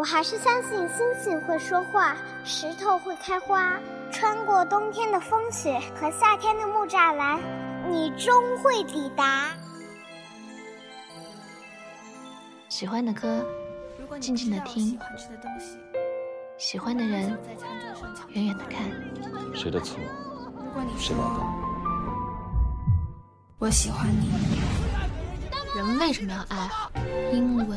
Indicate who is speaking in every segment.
Speaker 1: 我还是相信星星会说话，石头会开花。穿过冬天的风雪和夏天的木栅栏，你终会抵达。
Speaker 2: 喜欢的歌，静静的听；喜欢的人，远远的看。
Speaker 3: 谁的错？谁来的？
Speaker 4: 我喜欢你。
Speaker 2: 人为什么要爱好？因为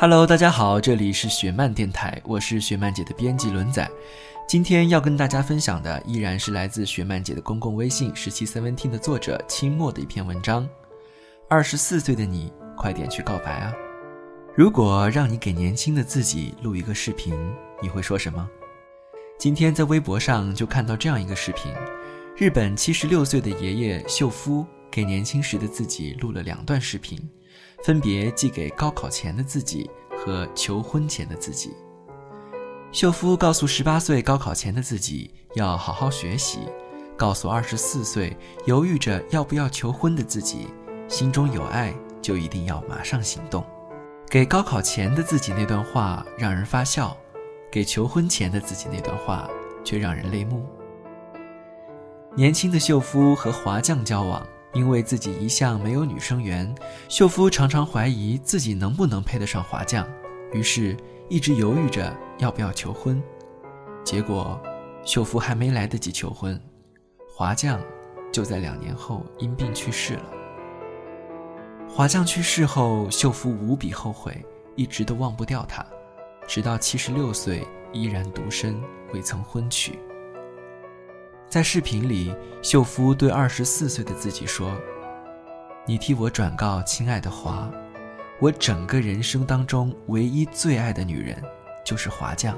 Speaker 5: Hello，大家好，这里是雪漫电台，我是雪漫姐的编辑轮仔。今天要跟大家分享的依然是来自雪漫姐的公共微信十七散文厅的作者清末的一篇文章。二十四岁的你，快点去告白啊！如果让你给年轻的自己录一个视频，你会说什么？今天在微博上就看到这样一个视频：日本七十六岁的爷爷秀夫给年轻时的自己录了两段视频，分别寄给高考前的自己和求婚前的自己。秀夫告诉十八岁高考前的自己要好好学习，告诉二十四岁犹豫着要不要求婚的自己，心中有爱就一定要马上行动。给高考前的自己那段话让人发笑，给求婚前的自己那段话却让人泪目。年轻的秀夫和华将交往，因为自己一向没有女生缘，秀夫常常怀疑自己能不能配得上华将，于是。一直犹豫着要不要求婚，结果秀夫还没来得及求婚，华将就在两年后因病去世了。华将去世后，秀夫无比后悔，一直都忘不掉他，直到七十六岁依然独身，未曾婚娶。在视频里，秀夫对二十四岁的自己说：“你替我转告亲爱的华。”我整个人生当中唯一最爱的女人，就是华酱，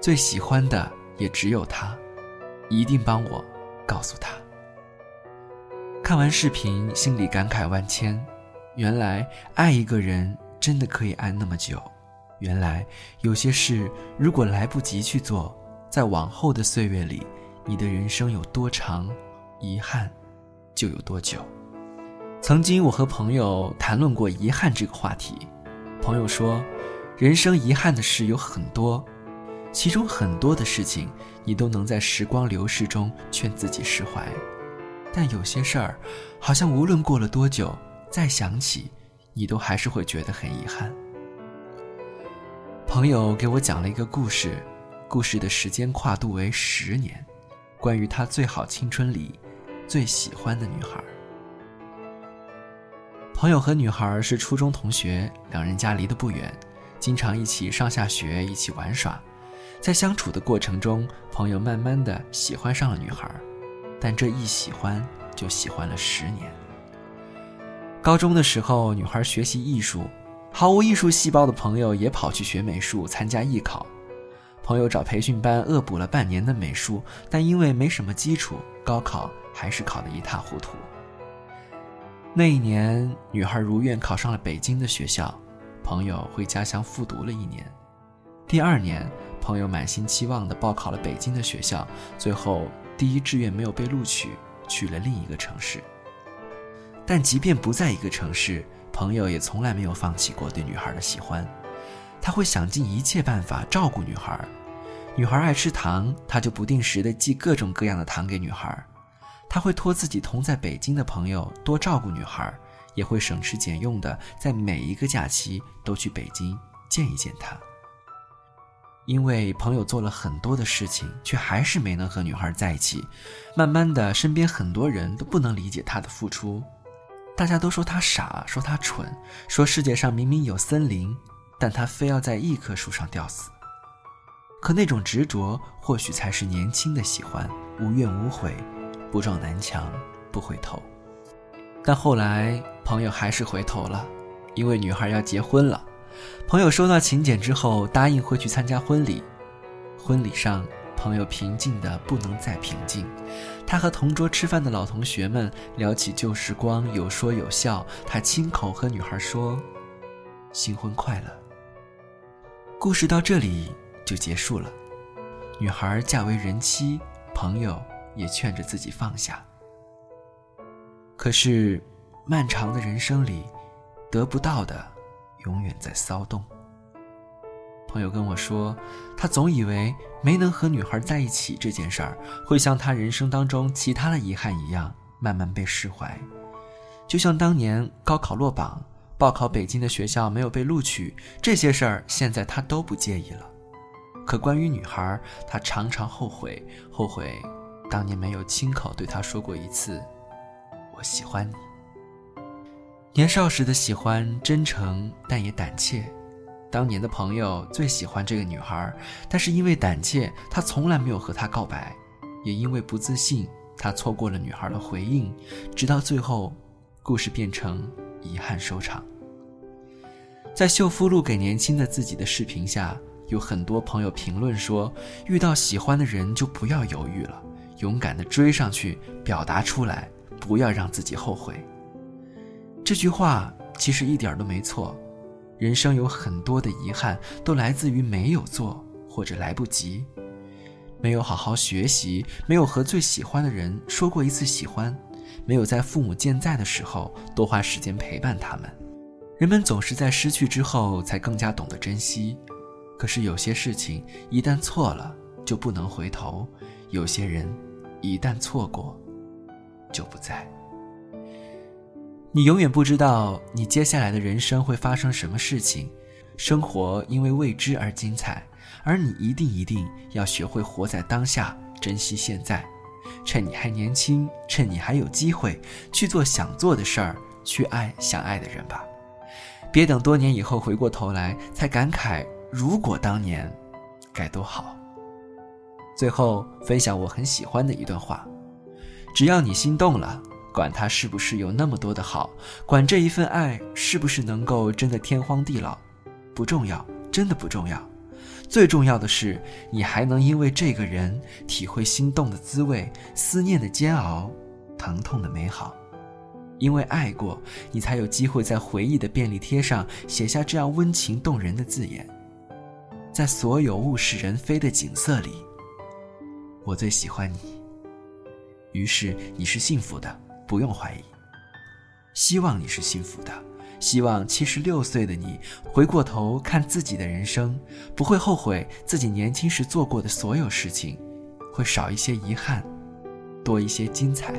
Speaker 5: 最喜欢的也只有她，一定帮我告诉她。看完视频，心里感慨万千。原来爱一个人真的可以爱那么久。原来有些事如果来不及去做，在往后的岁月里，你的人生有多长，遗憾就有多久。曾经，我和朋友谈论过遗憾这个话题。朋友说，人生遗憾的事有很多，其中很多的事情你都能在时光流逝中劝自己释怀，但有些事儿，好像无论过了多久，再想起，你都还是会觉得很遗憾。朋友给我讲了一个故事，故事的时间跨度为十年，关于他最好青春里最喜欢的女孩。朋友和女孩是初中同学，两人家离得不远，经常一起上下学，一起玩耍。在相处的过程中，朋友慢慢的喜欢上了女孩，但这一喜欢就喜欢了十年。高中的时候，女孩学习艺术，毫无艺术细胞的朋友也跑去学美术，参加艺考。朋友找培训班恶补了半年的美术，但因为没什么基础，高考还是考得一塌糊涂。那一年，女孩如愿考上了北京的学校，朋友回家乡复读了一年。第二年，朋友满心期望地报考了北京的学校，最后第一志愿没有被录取，去了另一个城市。但即便不在一个城市，朋友也从来没有放弃过对女孩的喜欢。他会想尽一切办法照顾女孩，女孩爱吃糖，他就不定时地寄各种各样的糖给女孩。他会托自己同在北京的朋友多照顾女孩，也会省吃俭用的在每一个假期都去北京见一见她。因为朋友做了很多的事情，却还是没能和女孩在一起。慢慢的，身边很多人都不能理解他的付出，大家都说他傻，说他蠢，说世界上明明有森林，但他非要在一棵树上吊死。可那种执着，或许才是年轻的喜欢，无怨无悔。不撞南墙不回头，但后来朋友还是回头了，因为女孩要结婚了。朋友收到请柬之后，答应会去参加婚礼。婚礼上，朋友平静的不能再平静。他和同桌吃饭的老同学们聊起旧时光，有说有笑。他亲口和女孩说：“新婚快乐。”故事到这里就结束了。女孩嫁为人妻，朋友也劝着自己放下。可是，漫长的人生里，得不到的永远在骚动。朋友跟我说，他总以为没能和女孩在一起这件事儿，会像他人生当中其他的遗憾一样，慢慢被释怀。就像当年高考落榜、报考北京的学校没有被录取这些事儿，现在他都不介意了。可关于女孩，他常常后悔，后悔当年没有亲口对她说过一次“我喜欢你”。年少时的喜欢真诚，但也胆怯。当年的朋友最喜欢这个女孩，但是因为胆怯，他从来没有和她告白；也因为不自信，他错过了女孩的回应，直到最后，故事变成遗憾收场。在秀夫录给年轻的自己的视频下，有很多朋友评论说：遇到喜欢的人就不要犹豫了，勇敢的追上去，表达出来，不要让自己后悔。这句话其实一点都没错。人生有很多的遗憾，都来自于没有做或者来不及，没有好好学习，没有和最喜欢的人说过一次喜欢，没有在父母健在的时候多花时间陪伴他们。人们总是在失去之后才更加懂得珍惜，可是有些事情一旦错了就不能回头，有些人一旦错过就不在。你永远不知道你接下来的人生会发生什么事情，生活因为未知而精彩，而你一定一定要学会活在当下，珍惜现在，趁你还年轻，趁你还有机会去做想做的事儿，去爱想爱的人吧，别等多年以后回过头来才感慨如果当年该多好。最后分享我很喜欢的一段话：只要你心动了。管他是不是有那么多的好，管这一份爱是不是能够真的天荒地老，不重要，真的不重要。最重要的是，你还能因为这个人体会心动的滋味，思念的煎熬，疼痛的美好。因为爱过，你才有机会在回忆的便利贴上写下这样温情动人的字眼。在所有物是人非的景色里，我最喜欢你。于是你是幸福的。不用怀疑，希望你是幸福的，希望七十六岁的你回过头看自己的人生，不会后悔自己年轻时做过的所有事情，会少一些遗憾，多一些精彩。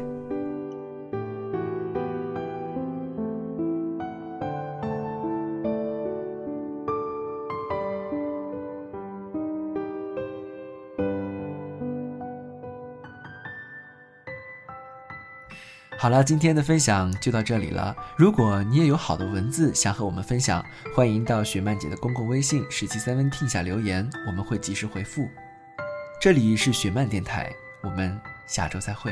Speaker 5: 好了，今天的分享就到这里了。如果你也有好的文字想和我们分享，欢迎到雪漫姐的公共微信“十七三分听下留言，我们会及时回复。这里是雪漫电台，我们下周再会。